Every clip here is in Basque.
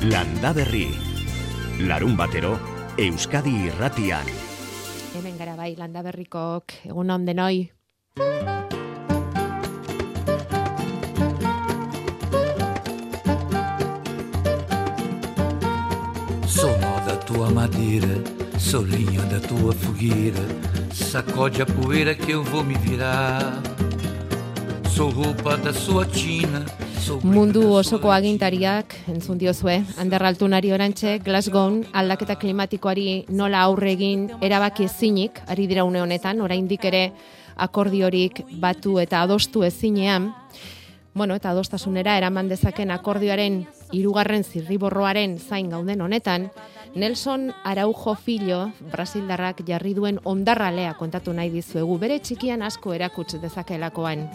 Landa Berri. Larun batero, Euskadi irratian. Hemen gara bai, Landa Berrikok, egun on denoi. Sono da tua madeira, solinho da tua fogueira, sacode a poeira que eu vou me virar. Sou roupa da sua tina, Mundu osoko agintariak, entzun diozue, Ander Altunari orantxe, Glasgow aldaketa klimatikoari nola aurre egin erabaki ezinik, ari dira une honetan, oraindik ere akordiorik batu eta adostu ezinean, bueno, eta adostasunera eraman dezaken akordioaren hirugarren zirriborroaren zain gauden honetan, Nelson Araujo Filho, Brasildarrak jarri duen ondarralea kontatu nahi dizuegu, bere txikian asko erakutz dezakelakoan.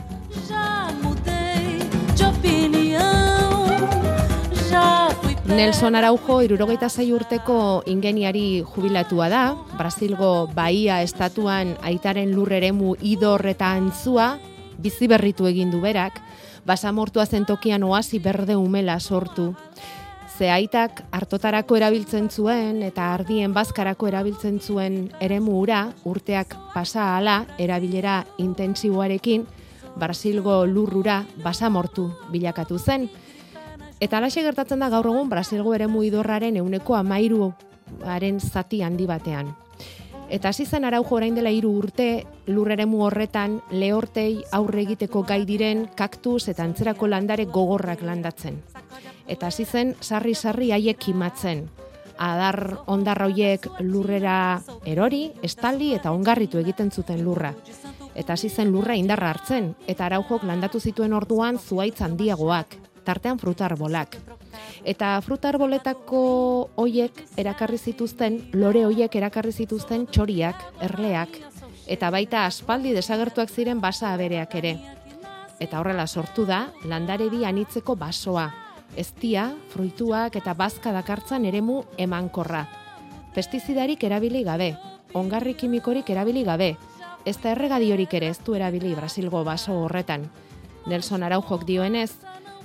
Nelson Araujo irurogeita zai urteko ingeniari jubilatua da, Brasilgo Bahia estatuan aitaren lurreremu idor eta antzua, bizi berritu egin du berak, basamortua zentokian oasi berde umela sortu. Ze aitak hartotarako erabiltzen zuen eta ardien bazkarako erabiltzen zuen eremu ura, urteak pasa ala erabilera intentsiboarekin, Brasilgo lurrura basamortu bilakatu zen. Eta alaxe gertatzen da gaur egun Brasilgo ere muidorraren euneko amairu haren zati handi batean. Eta hasi zen araujo orain dela hiru urte lurreremu horretan lehortei aurre egiteko gai diren kaktus eta antzerako landare gogorrak landatzen. Eta hasi zen sarri-sarri haiek kimatzen. Adar ondarra hoiek lurrera erori, estaldi eta ongarritu egiten zuten lurra. Eta hasi zen lurra indarra hartzen, eta araujok landatu zituen orduan zuaitz handiagoak, tartean frutarbolak. Eta frutarboletako hoiek erakarri zituzten, lore hoiek erakarri zituzten txoriak, erleak, eta baita aspaldi desagertuak ziren basa abereak ere. Eta horrela sortu da, landaredi anitzeko basoa, eztia, fruituak eta bazka dakartzan eremu emankorra. Pestizidarik erabili gabe, ongarri kimikorik erabili gabe, ez da erregadiorik ere ez du erabili Brasilgo baso horretan. Nelson Araujok dioenez,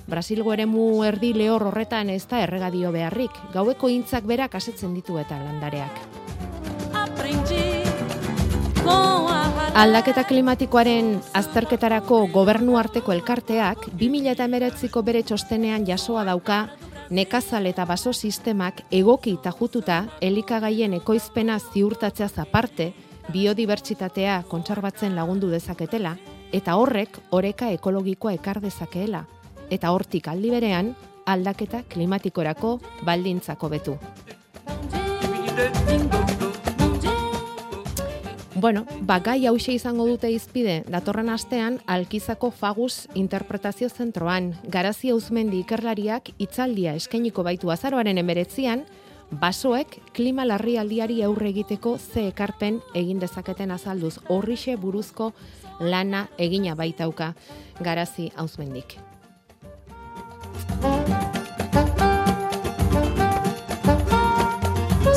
Brasilgo eremu erdi lehor horretan ez da erregadio beharrik, gaueko intzak berak asetzen ditu eta landareak. Aldaketa klimatikoaren azterketarako gobernu arteko elkarteak 2019ko bere txostenean jasoa dauka nekazal eta baso sistemak egoki eta jututa elikagaien ekoizpena ziurtatzea aparte biodibertsitatea kontserbatzen lagundu dezaketela eta horrek oreka ekologikoa ekar dezakeela eta hortik aldi berean aldaketa klimatikorako baldintzako betu. Bueno, bagai hause izango dute izpide, datorren astean Alkizako Fagus Interpretazio Zentroan, Garazia Uzmendi ikerlariak itzaldia eskainiko baitu azaroaren emeretzian, basoek klima larrialdiari aurre egiteko ze ekarpen egin dezaketen azalduz horrixe buruzko lana egina baitauka Garazi Uzmendik.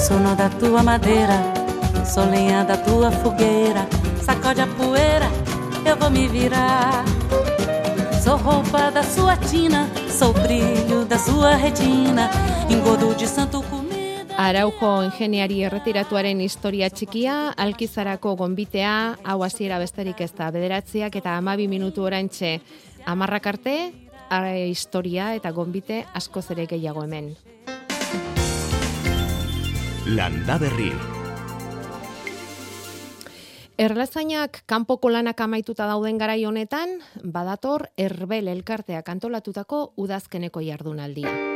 Sono da tua madeira, sou lenha da tua fogueira. Sacode a poeira, eu vou me virar. Sou roupa da sua tina, sou brilho da sua retina. Engodo de santo comida. Araujo ingeniari erretiratuaren historia txikia, alkizarako gonbitea, hau hasiera besterik ez da, bederatziak eta amabi minutu orantxe amarrak arte, historia eta gonbite asko zere gehiago hemen. Landa Berri. Erlazainak kanpoko lanak amaituta dauden garai honetan, badator erbel elkarteak antolatutako udazkeneko jardunaldia.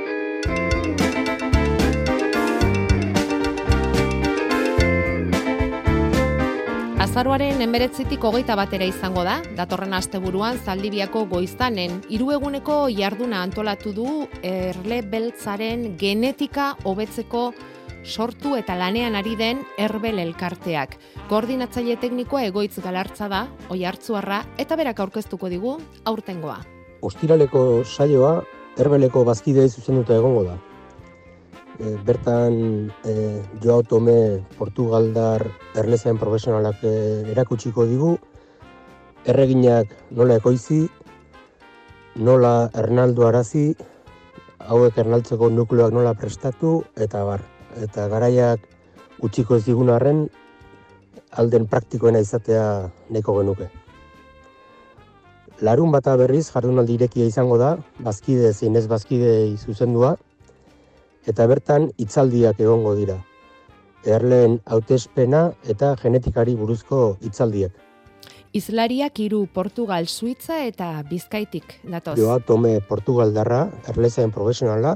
Azaroaren emberetzitik hogeita batera izango da, datorren asteburuan zaldibiako goiztanen, hiru eguneko jarduna antolatu du erle beltzaren genetika hobetzeko sortu eta lanean ari den erbel elkarteak. Koordinatzaile teknikoa egoitz galartza da, oi hartzuarra, eta berak aurkeztuko digu aurtengoa. Ostiraleko saioa erbeleko bazkidei zuzenduta egongo da. E, bertan e, Joao Tome Portugaldar erlezen profesionalak e, erakutsiko digu, erreginak nola ekoizi, nola Hernaldo Arazi, hauek ernaltzeko nukleoak nola prestatu, eta bar. Eta garaiak utxiko ez digun arren, alden praktikoena izatea neko genuke. Larun bata berriz jardunaldi irekia izango da, bazkide zein ez bazkide zuzendua, eta bertan hitzaldiak egongo dira. Erleen hautespena eta genetikari buruzko hitzaldiak. Izlariak hiru Portugal, Suitza eta Bizkaitik datoz. Joa Tome Portugaldarra, erlezaen profesionala,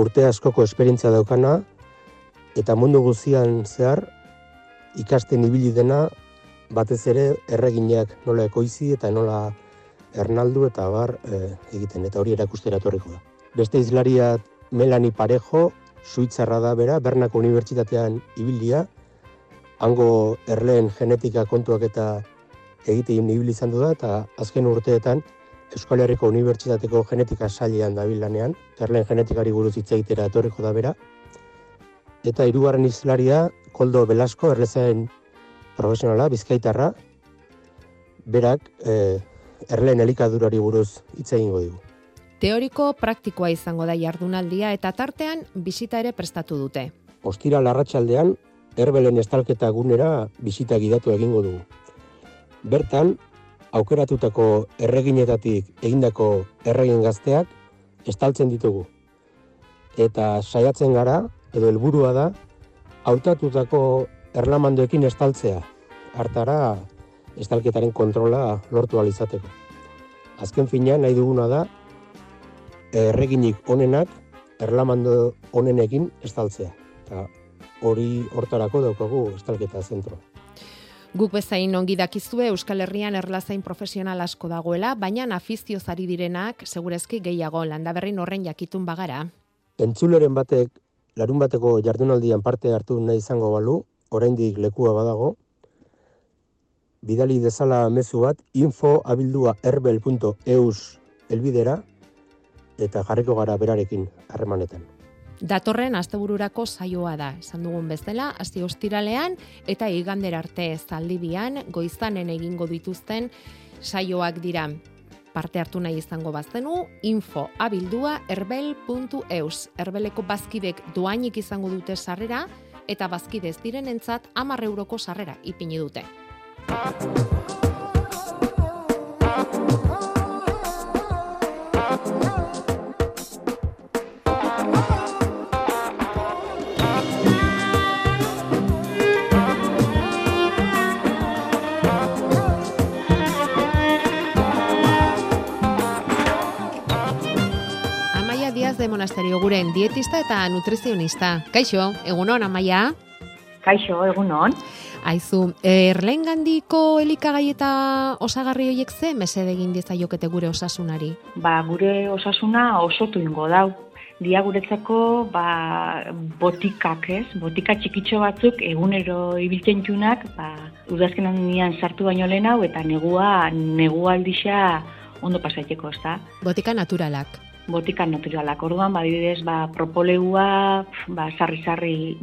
urte askoko esperientzia daukana, eta mundu guztian zehar ikasten ibili dena batez ere erreginak nola ekoizi eta nola ernaldu eta bar e, egiten, eta hori erakustera etorriko da. Beste izlaria Melani Parejo, Suitzarra da bera, Bernako Unibertsitatean ibilia, hango erleen genetika kontuak eta egitein ibili izan da, eta azken urteetan Euskal Herriko Unibertsitateko genetika sailean dabil lanean, erleen genetikari buruz hitz egitera etorriko da bera, eta hirugarren izlaria Koldo Belasko erlezaen profesionala, bizkaitarra, berak e, erleen elikadurari buruz hitz egingo dugu. Teoriko praktikoa izango da jardunaldia eta tartean bisita ere prestatu dute. Ostira larratsaldean erbelen estalketa gunera bisita gidatu egingo dugu. Bertan, aukeratutako erreginetatik egindako erregin gazteak estaltzen ditugu. Eta saiatzen gara, edo helburua da, hautatutako erlamandoekin estaltzea, hartara estalketaren kontrola lortu alizateko. Azken fina nahi duguna da, erreginik onenak erlamando onenekin estaltzea. Eta hori hortarako daukagu estalketa zentroa. Guk bezain ongi dakizue Euskal Herrian erlazain profesional asko dagoela, baina afiziozari direnak segurezki gehiago landaberrin horren jakitun bagara. Entzuleren batek larun bateko jardunaldian parte hartu nahi izango balu, oraindik lekua badago, bidali dezala mezu bat info abildua erbel.eus elbidera eta jarriko gara berarekin harremanetan. Datorren astebururako saioa da, esan dugun bezala, hasti ostiralean eta igander arte zaldibian goizanen egingo dituzten saioak dira. Parte hartu nahi izango bazenu, info abildua erbel.eus. Erbeleko bazkidek doainik izango dute sarrera, eta bazkidez direnentzat 10 euroko sarrera ipini dute. De Monasterio guren dietista eta nutrizionista. Kaixo, egunon Amaia? Kaixo, egunon. Aizu, erlengandiko elikagai eta osagarri horiek ze mesede egin diezaiokete gure osasunari? Ba, gure osasuna osotu ingo dau. Dia guretzako ba, botikak, ez? Botika txikitxo batzuk egunero ibiltzen junak, ba, udazken nian sartu baino lehen hau eta negua, negua aldixa ondo pasaiteko, ez da? Botika naturalak. Botika naturalak. Orduan, ba, adibidez, ba, propoleua, ba, sarri-sarri,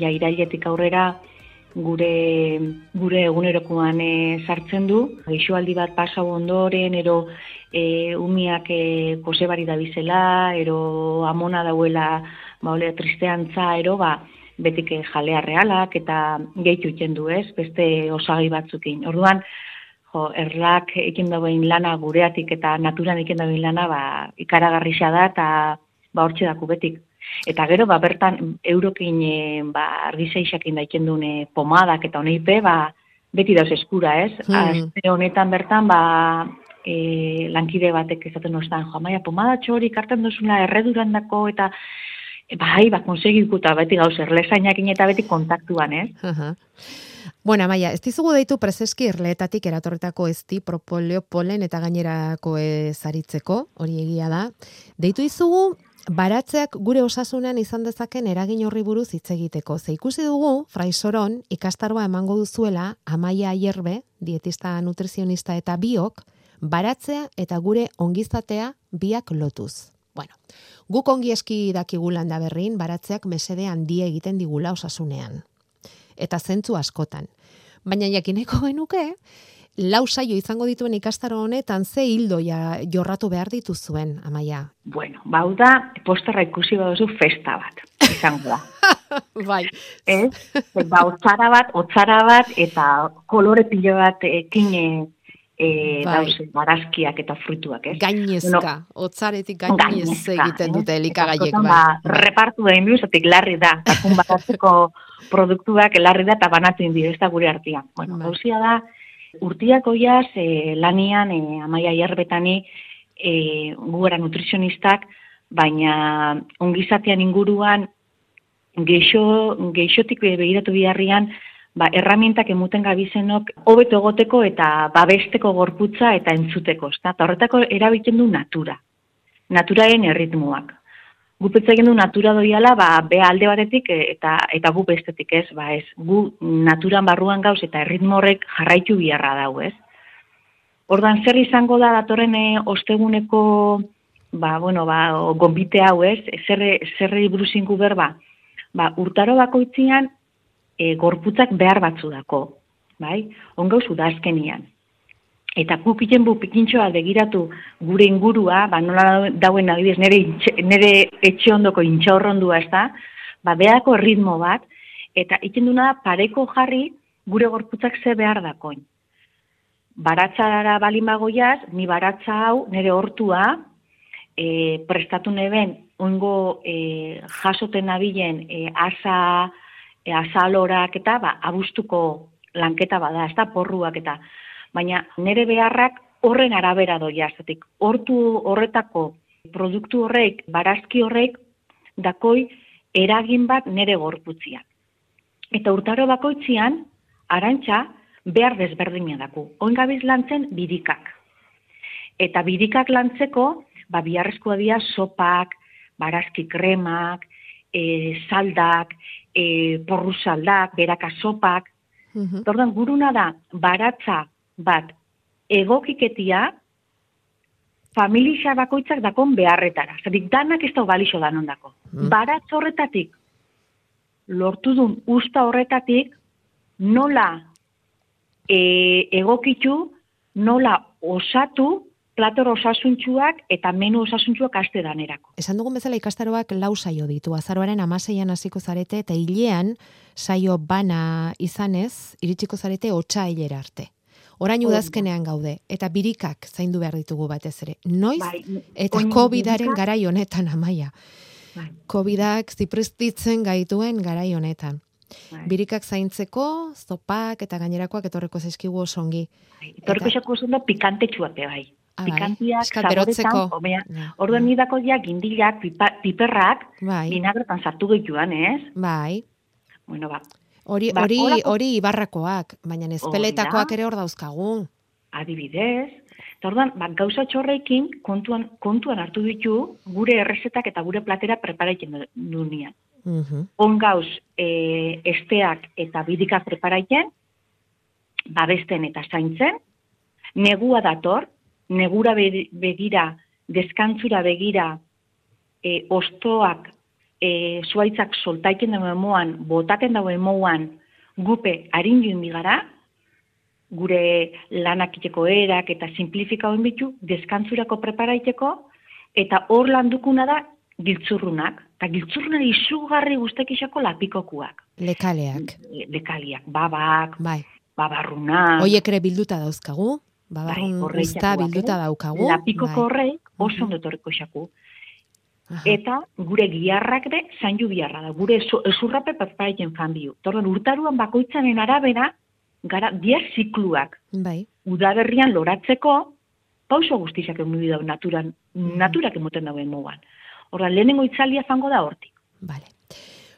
ja irailetik aurrera, gure gure egunerokoan e, sartzen du. Gaixoaldi bat pasau ondoren, ero e, umiak e, kosebari da bizela, ero amona dauela ba, ole, tristeantza, ero ba, betik jalea realak eta gehitu du ez, beste osagai batzukin. Orduan, jo, erlak ekin dagoen lana gureatik eta naturan ekin dagoen lana ba, ikaragarrisa da eta ba, hortxe daku betik. Eta gero, ba, bertan, eurokin e, ba, argizeixakin daiken dune pomadak eta honeipe, ba, beti dauz eskura, ez? Hmm. Aste honetan bertan, ba, e, lankide batek ezaten ostan, jo, maia, pomada txori, kartan duzuna erredurandako, eta e, bai, ba, konsegiko eta beti gauz erlezainakin eta beti kontaktuan, ez? Aha. Bueno, Amaia, ez dizugu deitu prezeski erleetatik eratorretako ezti propoleo polen eta gainerako ezaritzeko, hori egia da. Deitu dizugu baratzeak gure osasunean izan dezaken eragin horri buruz hitz egiteko. Ze ikusi dugu, fraisoron, ikastaroa emango duzuela, Amaia Aierbe, dietista nutrizionista eta biok, baratzea eta gure ongizatea biak lotuz. Bueno, guk ongi eski dakigu landa berrin, baratzeak mesede handia egiten digula osasunean. Eta zentzu askotan. Baina jakineko genuke, lau saio izango dituen ikastaro honetan ze hildoia jorratu behar dituzuen, amaia? Bueno, bau da, posterra ikusi baduzu festa bat, izango da. bai. Ez? Ba, otzara bat, otzara bat, eta kolore pilo bat ekin e, Bai. dauze, barazkiak eta fruituak, ez? Gainezka, otzaretik gainez egiten eh? dute elikagaiek, bai. Ba, repartu da inbiuzatik larri da, takun batatzeko produktuak larri da eta banatu indi, ez da gure artean. Bueno, Bai. gauzia da, urtiak oiaz, e, lanian, e, amaia hierbetani, e, gu gara nutrizionistak, baina ongizatean inguruan, geixo, geixotik begiratu biharrian, ba, erramientak emuten gabizenok hobeto egoteko eta babesteko gorputza eta entzuteko? Eta horretako erabiltzen du natura. Naturaren erritmoak. Gupetza egin du natura doiala, ba, be alde batetik e, eta eta gu bestetik ez, ba ez. Gu naturan barruan gauz eta erritmo horrek jarraitu biharra dau, ez? Ordan zer izango da datorren e, osteguneko ba, bueno, ba, gonbite hau, ez? Zer zerri buruz berba? Ba, urtaro bakoitzian e, gorputzak behar batzu dako, bai? Ongauz udazkenian. Eta guk iten bu pikintxoa begiratu gure ingurua, ba, nola dauen adibidez intxe- nere etxe ondoko intxaurrondua ez da, ba, beharako ritmo bat, eta iten duna da pareko jarri gure gorputzak ze behar dakoin. Baratzara balin bagoiaz, ni baratza hau, nire hortua, e, prestatu neben, oingo e, jasoten nabilen e, asa, e, azalorak eta ba, abustuko lanketa bada, ez da, porruak eta, baina nire beharrak horren arabera doia, zetik, hortu horretako produktu horrek, barazki horrek, dakoi eragin bat nire gorputzian. Eta urtaro bakoitzian, arantxa, behar desberdina daku. Oingabiz lantzen bidikak. Eta bidikak lantzeko, ba, biharrezkoa dira sopak, barazki kremak, e, saldak, e, porru saldak, beraka sopak. Mhm. Ordan guruna da, baratza bat egokiketia, familia bakoitzak dakon beharretara. Zerik danak ez da balixo danondako. Mm. Baratz horretatik, lortu dun usta horretatik, nola e, egokitu, nola osatu, plator osasuntxuak eta menu osasuntxuak aste danerako. Esan dugun bezala ikastaroak lau saio ditu. Azaroaren amaseian hasiko zarete eta hilean saio bana izanez, iritsiko zarete otsa hilera arte. Orain udazkenean gaude, eta birikak zaindu behar ditugu batez ere. Noiz, Bai, eta COVID-aren garai honetan, amaia. Bai, COVID-ak ziprestitzen gaituen garai honetan. bai. Birikak zaintzeko, zopak eta gainerakoak etorreko zaizkigu oso ongi. Torko Eta- pikantetxuak be bai. Bai. Pikantiak, Pixkat berotzeko. saboretan, homea. Ja. Orduan nidako ja gindilak, pipa, piperrak, Bai, vinagretan sartu gehituan, ez? bai. Bueno, ba, Hori, Ba, hori, horako- hori ibarrakoak, baina ezpeletakoak ere hor dauzkagu. adibidez, eta orduan, ba, gauza txorrekin kontuan, kontuan hartu ditu gure errezetak eta gure platera preparaiten dunean. Mhm. On gauz e, esteak eta bidikak preparaiten, babesten eta zaintzen, negua dator, negura be- begira, deskantzura begira, e, ostoak, e, zuaitzak soltaiken dauen moan, botaten dauen moan, gupe harin joan bigara, gure lanak iteko erak eta simplifikauen bitu, deskantzurako preparaiteko, eta hor landukuna da giltzurrunak. Eta giltzurrunak izugarri guztekisako lapikokuak. Lekaleak, Lekaliak, babak, bai. babarrunak. Hoiek ere bilduta dauzkagu, babarrun Bai, usta bilduta daukagu. Lapikoko bai. horrek oso ondo etorriko xaku. Aha. Eta gure giharrak be zaindu biharra da. Gure esu- esurrape pazparaiten fan biu. Torren urtaruan bakoitzaren arabera, gara diar zikluak Bai, udaberrian loratzeko, pauso guztizak egun dau naturan, Mhm. naturak emoten dauen mogan. Horra, lehenengo itzaldia fango da hortik. bale.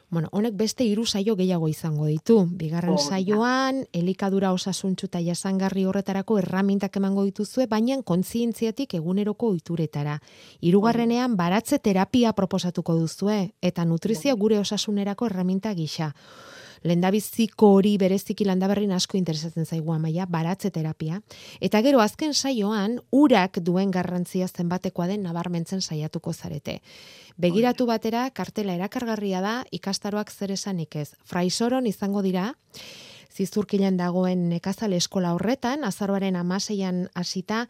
Bueno, honek beste hiru saio gehiago izango ditu. Bigarren da. saioan, elikadura osasuntsu eta jasangarri horretarako erramintak emango dituzue, baina kontzientziatik eguneroko ohituretara. Hirugarrenean baratze terapia proposatuko duzue eta nutrizio gure osasunerako erraminta gisa. Lendabiziko hori bereziki landaberrin asko interesatzen zaigu amaia, baratze terapia. Eta gero azken saioan, urak duen garrantzia zenbatekoa den nabarmentzen saiatuko zarete. Begiratu batera, kartela erakargarria da, ikastaroak zer esanik ez. Fraisoron izango dira, zizurkilen dagoen nekazal eskola horretan, azaroaren amaseian hasita,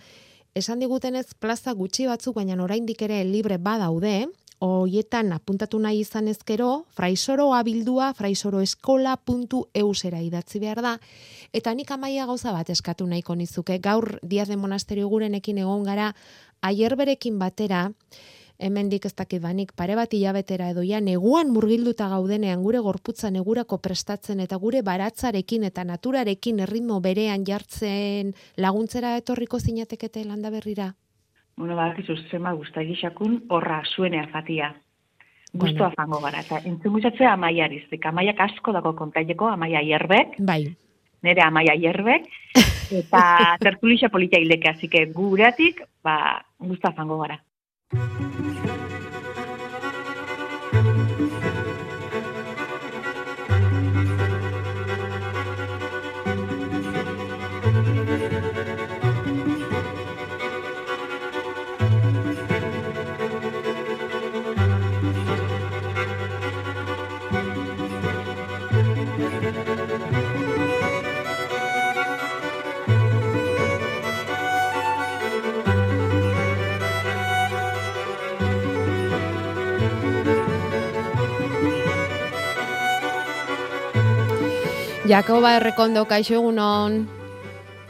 esan digutenez plaza gutxi batzuk, baina oraindik ere libre badaude, hoietan apuntatu nahi izan ezkero, fraisoroa bildua, fraisoroeskola.eusera idatzi behar da, eta nik amaia gauza bat eskatu nahiko nizuke, gaur diaz de monasterio gurenekin egon gara, aierberekin batera, hemendik ez dakit banik pare bat hilabetera edo ja neguan murgilduta gaudenean gure gorputza negurako prestatzen eta gure baratzarekin eta naturarekin erritmo berean jartzen laguntzera etorriko zinatekete landa berrira? Bueno, badakizu zema guzta egixakun horra zuenea fatia. Guztua fango gara. Eta entzun gutxatzea amaiariz. Amaiak asko dago kontaileko, amaia hierbek. Bai. Nere amaia hierbek. Eta tertulixa politia hildeke, azike gureatik, ba, guztua fango gara. Jakoba errekondo, kaixo egunon.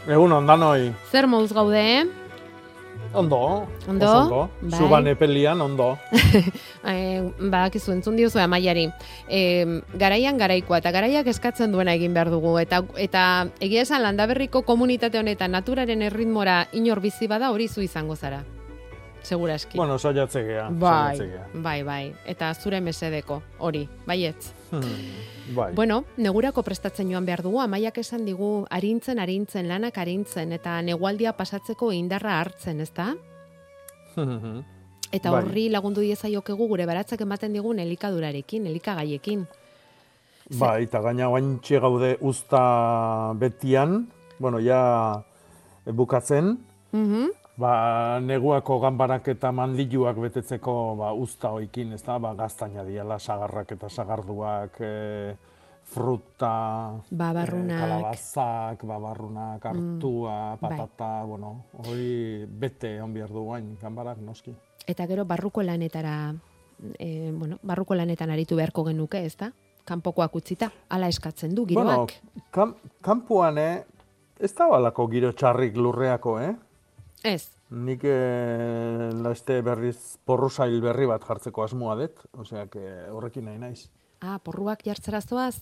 Egunon, danoi. Zer mouz gaude, eh? Ondo. Ondo? Ondo. Bai. Zuban epelian, ondo. E, badakizu entzun diozu amaiari. E, garaian garaikoa eta garaiak eskatzen duena egin behar dugu. Eta, eta egia esan landaberriko komunitate honetan naturaren erritmora inor bizi bada hori zu izango zara. Seguraski. Bueno, saiatzegea. bai, bai, bai. Eta zure mesedeko hori, baietz. Hmm, bai. Bueno, negurako prestatzen joan behar dugu, amaiak esan digu, arintzen, arintzen, lanak arintzen, eta negualdia pasatzeko indarra hartzen, ezta? Hmm, Eta Bai. horri lagundu diezaiokegu gure baratzak ematen digun elikadurarekin, elikagaiekin. bai, eta gaina guantxe gaude usta betian, bueno, ja bukatzen, Mhm. Ba, neguako ganbarak eta mandiluak betetzeko ba, usta oikin, ez da, ba, gaztaina diala, sagarrak eta sagarduak, e, fruta, Babarrunak. e, kalabazak, babarrunak, hartua, bai. patata, bueno, hori bete on behar du guain, ganbarak noski. Eta gero barruko lanetara, e, bueno, barruko lanetan aritu beharko genuke, ezta? Kanpokoak utzita, hala eskatzen du Bueno, giroak. kan, kanpoan, eh, ez da balako giro txarrik lurreako, eh? Ez. Nik eh, laste berriz porrusail berri bat jartzeko asmoa dut, osea, que horrekin nahi naiz. Ah, porruak jartzera zoaz?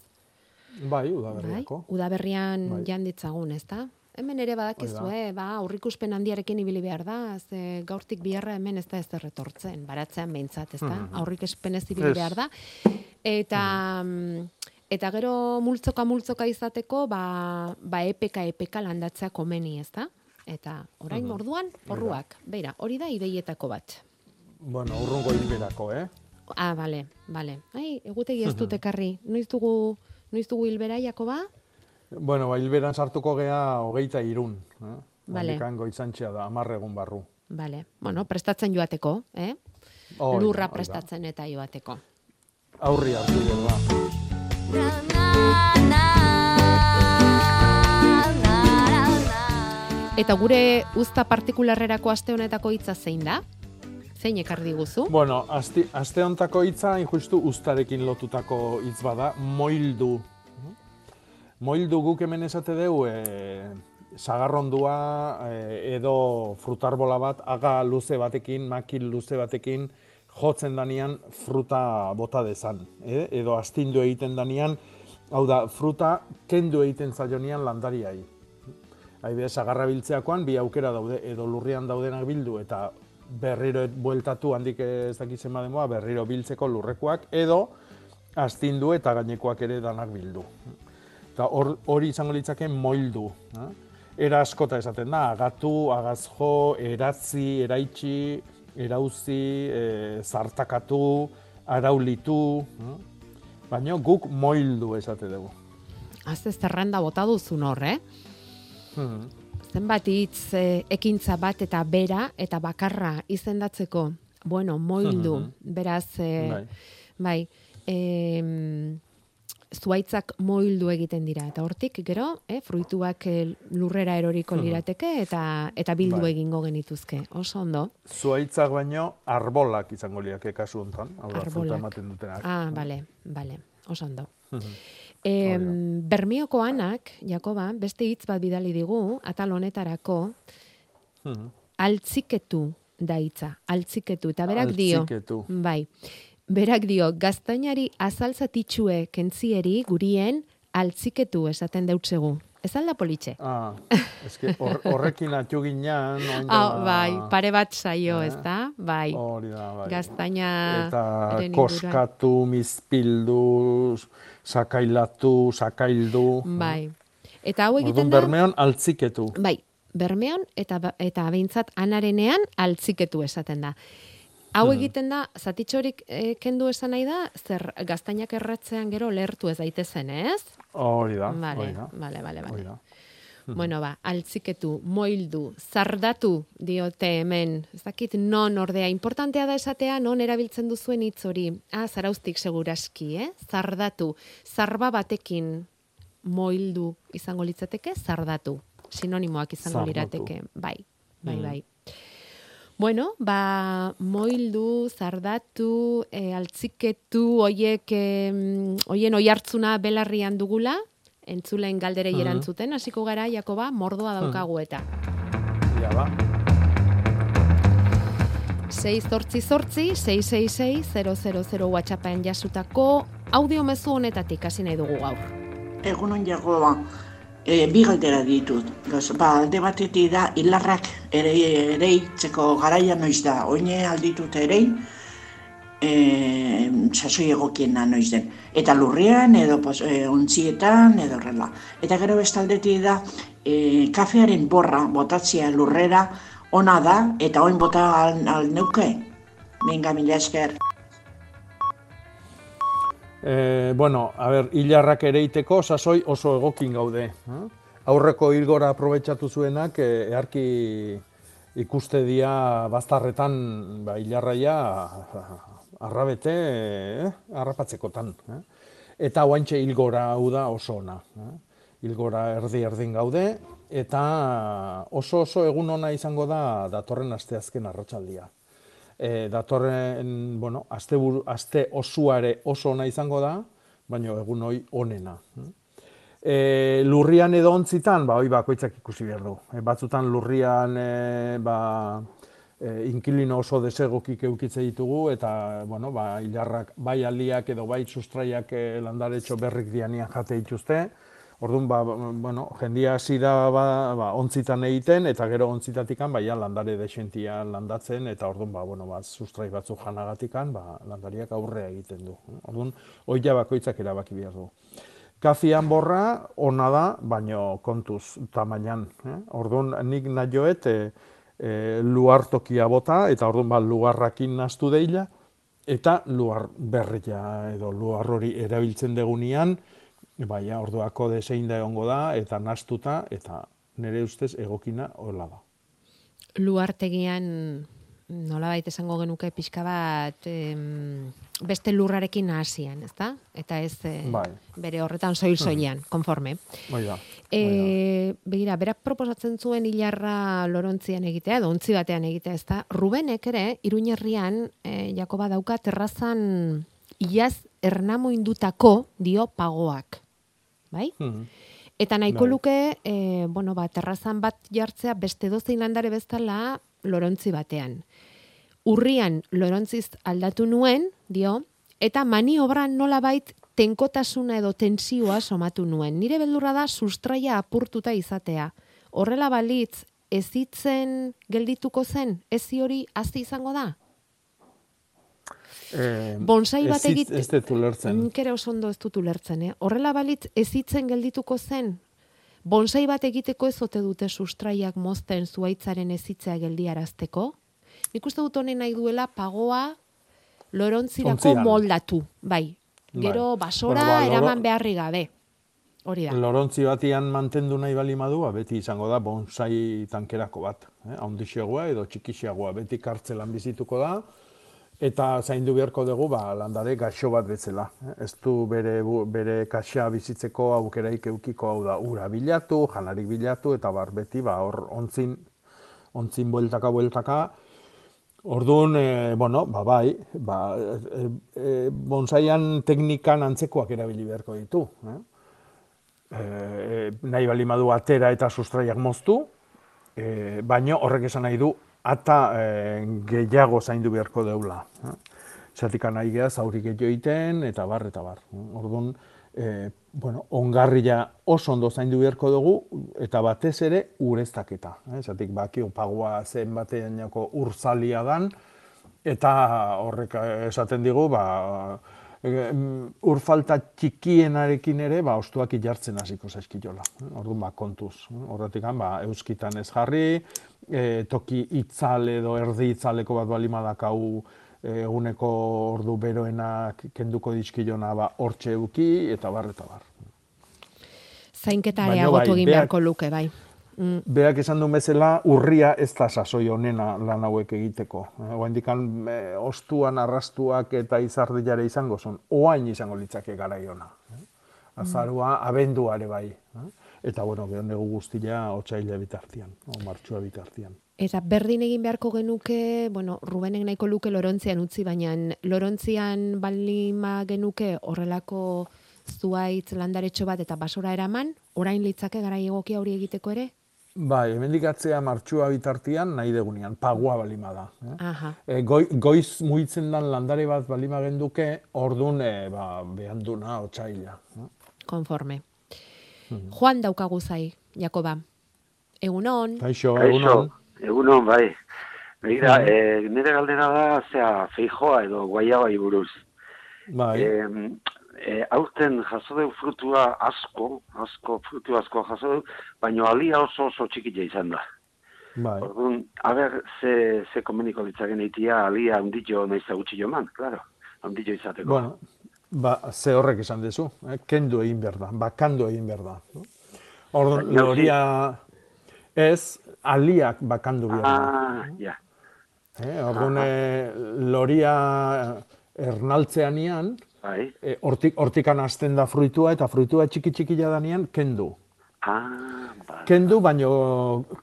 Bai, Bai, udaberriako. udaberrian Bai. jan ditzagun, ezta? Hemen ere badakizue, ba, aurrikuspen handiarekin ibili behar da, ze gaurtik biharra hemen ez da ez erretortzen, baratzean behintzat, ezta? Mhm. Aurrikespen ez ibili Ez. behar da. Eta, mm, eta gero multzoka multzoka izateko, ba, ba epeka epeka landatzea komeni, ezta? Eta orain Mhm. orduan, porruak, beira, hori da ideietako bat. Bueno, urrungo hilberako, eh? Ah, bale, bale. Ai, egutegi ez Mhm. dut ekarri. Noiz dugu, noiz dugu hilbera, Jakoba? Bueno, ba, hilberan sartuko gea hogeita irun. Eh? Bale. Goitzantxea da, amarre egun barru. Bale. Bueno, prestatzen joateko, eh? Hori da, Lurra prestatzen eta joateko. Aurri hartu da. Eta gure uzta partikularrerako aste honetako hitza zein da? Zein ekarri diguzu? Bueno, aste, aste hontako hitza, injustu ustarekin lotutako hitz bada, moildu. Moildu guk hemen esate dugu, e, sagarrondua e, edo frutarbola bat, aga luze batekin, makil luze batekin, jotzen danian fruta bota dezan. E? Edo astindu egiten danian, hau da, fruta kendu egiten zaionian landariai. Adibidez, sagarra biltzeakoan bi aukera daude, edo lurrian daudenak bildu eta berriro bueltatu handik ez dakiz ema denboa, berriro biltzeko lurrekoak, edo astindu eta gainekoak ere danak bildu. Eta hor- hori izango litzake moildu. eh? Era askota esaten da, agatu, agazjo, eratzi, eraitsi, erauzi, e, zartakatu, araulitu, eh? baina guk moildu esate dugu. Azte zerrenda bota duzun hor, eh? Mhm. Zenbat hitz eh, ekintza bat eta bera eta bakarra izendatzeko, bueno, moildu, Mhm. beraz, eh, Bai. bai, em, zuaitzak moildu egiten dira eta hortik gero, eh, fruituak eh, lurrera eroriko lirateke eta eta bildu Bai. egingo genituzke. Oso ondo. Zuaitzak baino arbolak izango liake kasu hontan, hau da ematen dutenak. Ah, bale, bale. Oso ondo. Em, Bermioko anak, Jakoba, beste hitz bat bidali digu, atal honetarako, Mhm. altziketu da hitza, altziketu. Eta berak dio, Altziketu. bai, berak dio, gaztainari azaltzatitxue kentzieri gurien altziketu esaten deutzegu. Ez alda politxe? Ah, eske hor, horrekin atxu ginean, Ah, bai, pare bat saio, Eh, ez da? Bai, Hori da, bai. gaztaina... Eta inguruan. koskatu, mizpildu, sakailatu, sakaildu. Bai. Eta hau egiten Orduan da... bermeon altziketu. Bai, bermeon eta ba- eta behintzat anarenean altziketu esaten da. Hau egiten da, zatitxorik eh, kendu esan nahi da, zer gaztainak erratzean gero lertu ez daitezen, ez? Hori da, Vale, hori da. vale, vale, vale. Bueno, ba, altziketu, moildu, zardatu diote hemen. Ez dakit non ordea. Importantea da esatea non erabiltzen duzuen hitz hori. Ah, zaraustik seguraski, eh? Zardatu. Zarba batekin moildu izango litzateke, zardatu. Sinonimoak izango Zardatu. lirateke. Bai, bai, Mm. bai. Bueno, ba, moildu, zardatu, e, altziketu, oiek, em, oien oihartzuna belarrian dugula, entzulen galderei Mhm. erantzuten, hasiko gara, Jakoba, mordoa daukagu eta. Ja, ba. 6 zortzi zortzi, 666 WhatsAppen jasutako audio mezu honetatik hasi nahi dugu gaur. Egunon jagoa, e, bi galdera ditut. Gaz, ba, alde batetik da, hilarrak ere, ereitzeko garaia noiz da. Oine alditut erein, e, sasoi egokiena noiz den. Eta lurrean, edo pos, e, ontzietan, edo horrela. Eta gero bestaldetik da, e, kafearen borra, botatzea lurrera, ona da, eta oin bota al, al neuke. Venga, mila esker. E, bueno, a ber, hilarrak ereiteko sasoi oso egokin gaude. eh? Aurreko hilgora aprobetxatu zuenak, e, eharki ikuste dia baztarretan ba, hilarraia arrabete eh? arrapatzekotan. Eh? Eta oantxe hilgora hau da oso ona. Eh? Hilgora erdi erdin gaude, eta oso oso egun ona izango da datorren asteazken arratsaldia e, datorren, bueno, aste, buru, aste osuare oso ona izango da, baina egun hoi onena. E, lurrian edo ontzitan, ba, hoi bakoitzak ikusi behar du. E, batzutan lurrian, e, ba, e, inkilino oso desegokik eukitze ditugu, eta, bueno, ba, hilarrak bai aldiak edo bai sustraiak e, landaretxo berrik dianian jate dituzte, Orduan, ba, bueno, jendia hasi da ba, ba, ontzitan egiten, eta gero ontzitatikan, ba, ja, landare desentia landatzen, eta orduan, ba, bueno, ba, sustrai batzuk janagatikan, ba, landariak aurrea egiten du. Orduan, oia bakoitzak erabaki behar du. Kafian borra, ona da, baino kontuz, tamainan. Eh? Orduan, nik nahioet, e, e, luartokia bota, eta orduan, ba, luarrakin nastu deila, eta luar berria edo luar hori erabiltzen degunean, baina orduako desein da egongo da, eta nastuta, eta nire ustez egokina hola da. Luartegian nolabait esango genuke pixka bat em, beste lurrarekin hasian, ezta? Eta ez eh, Bai. bere horretan soil soilean, konforme. Hoi da. E, begira, berak proposatzen zuen hilarra lorontzian egitea, edo ontzi batean egitea, ezta? Rubenek ere, Iruñerrian, e, Jakoba dauka terrazan iaz ernamoindutako dio pagoak. Bai? Mhm. Eta nahiko Bai. luke, e, bueno, ba, terrazan bat jartzea beste dozein landare bezala lorontzi batean. Urrian lorontziz aldatu nuen, dio, eta maniobran nolabait tenkotasuna edo tensioa somatu nuen. Nire beldurra da sustraia apurtuta izatea. Horrela balitz, ezitzen geldituko zen, ezi hori hazi izango da? Eh, Bonsai bat egit- Ez dut ulertzen. Nik ere oso ondo ez dut ulertzen, eh? Horrela balitz ezitzen geldituko zen. Bonsai bat egiteko ez ote dute sustraiak mozten zuaitzaren ezitzea geldiarazteko. Nik uste dut honen nahi duela pagoa lorontzirako Ontzian. moldatu. Bai. Bai. Gero basora Bueno, ba, eraman beharri gabe. Hori da. Lorontzi batian mantendu nahi bali madua, beti izango da bonsai tankerako bat. Eh? Haundixeagoa edo txikixiagoa, beti kartzelan bizituko da, eta zaindu beharko dugu ba, landare gaixo bat bezala. eh. Ez du bere, bere kaxa bizitzeko aukeraik eukiko hau da ura bilatu, janarik bilatu, eta bar beti ba, hor ontzin, ontzin bueltaka bueltaka, Orduan, e, bueno, ba, bai, ba, e, e, bonsaian teknikan antzekoak erabili beharko ditu. Eh? E, nahi bali madu atera eta sustraiak moztu, e, baino horrek esan nahi du ata e, gehiago zaindu beharko deula. Eh? Zatik nahi geha zauri gehiago egiten eta bar, eta bar. Orduan, e, bueno, ongarria oso ondo zaindu beharko dugu eta batez ere ureztaketa. Eh? Zatik baki pagua zen batean urzalia dan eta horrek eh, esaten digu ba, e, mm, ur falta txikienarekin ere ba, ostuak ilartzen hasiko zaizkiola. Orduan ba, kontuz. Horretik ba, euskitan ez jarri, e, toki itzal edo erdi itzaleko bat balimadakau eguneko ordu beroenak kenduko dizkilona ba, hortxe euki eta bar eta bar. Zainketa areagotu bai, egin beak- beharko luke, bai. Mm, Berak esan duen bezala, urria ez da sasoi honena lan hauek egiteko. Oaindikan e, ostuan arrastuak eta izardilare izango zon, oain izango litzake garaiona. Azarua, abenduare bai. Eta, bueno, gero negu guztia otxaila bitartian, o martxua bitartian. Eta berdin egin beharko genuke, bueno, Rubenek nahiko luke lorontzian utzi, baina lorontzian balima genuke horrelako zuaitz landaretxo bat eta basora eraman, orain litzake gara egokia hori egiteko ere? Bai, hemendik atzea martxua bitartian nahi degunean, pagua balima da. Eh? E, goi, goiz muitzen dan landare bat balima genduke, ordun e, ba, behanduna otxaila. eh? konforme. Juan daukagu zai, Jakoba. Egunon, Kaixo, Kaixo, egunon. bai. Begira, e, nire galdera da, zea, feijoa edo guaiabai buruz. Bai, E, e, aurten jaso deu frutua asko, asko, frutu asko jaso deu, baina alia oso oso txikila izan da. bai. Orduan, haber, ze, ze komuniko ditzagen eitia alia handillo nahiz gutxi joman, claro, handillo izateko. Bueno, ba, ze horrek esan dezu, eh? kendu egin behar da, bakandu egin behar da. Orduan, loria ez, aliak bakandu behar ah, ja, Eh? Orduan, eh, loria ernaltzeanian, bai, eh, hortik, hortikan hasten da fruitua, eta fruitua txiki txikila danean, kendu. ah, bai. Kendu, baino,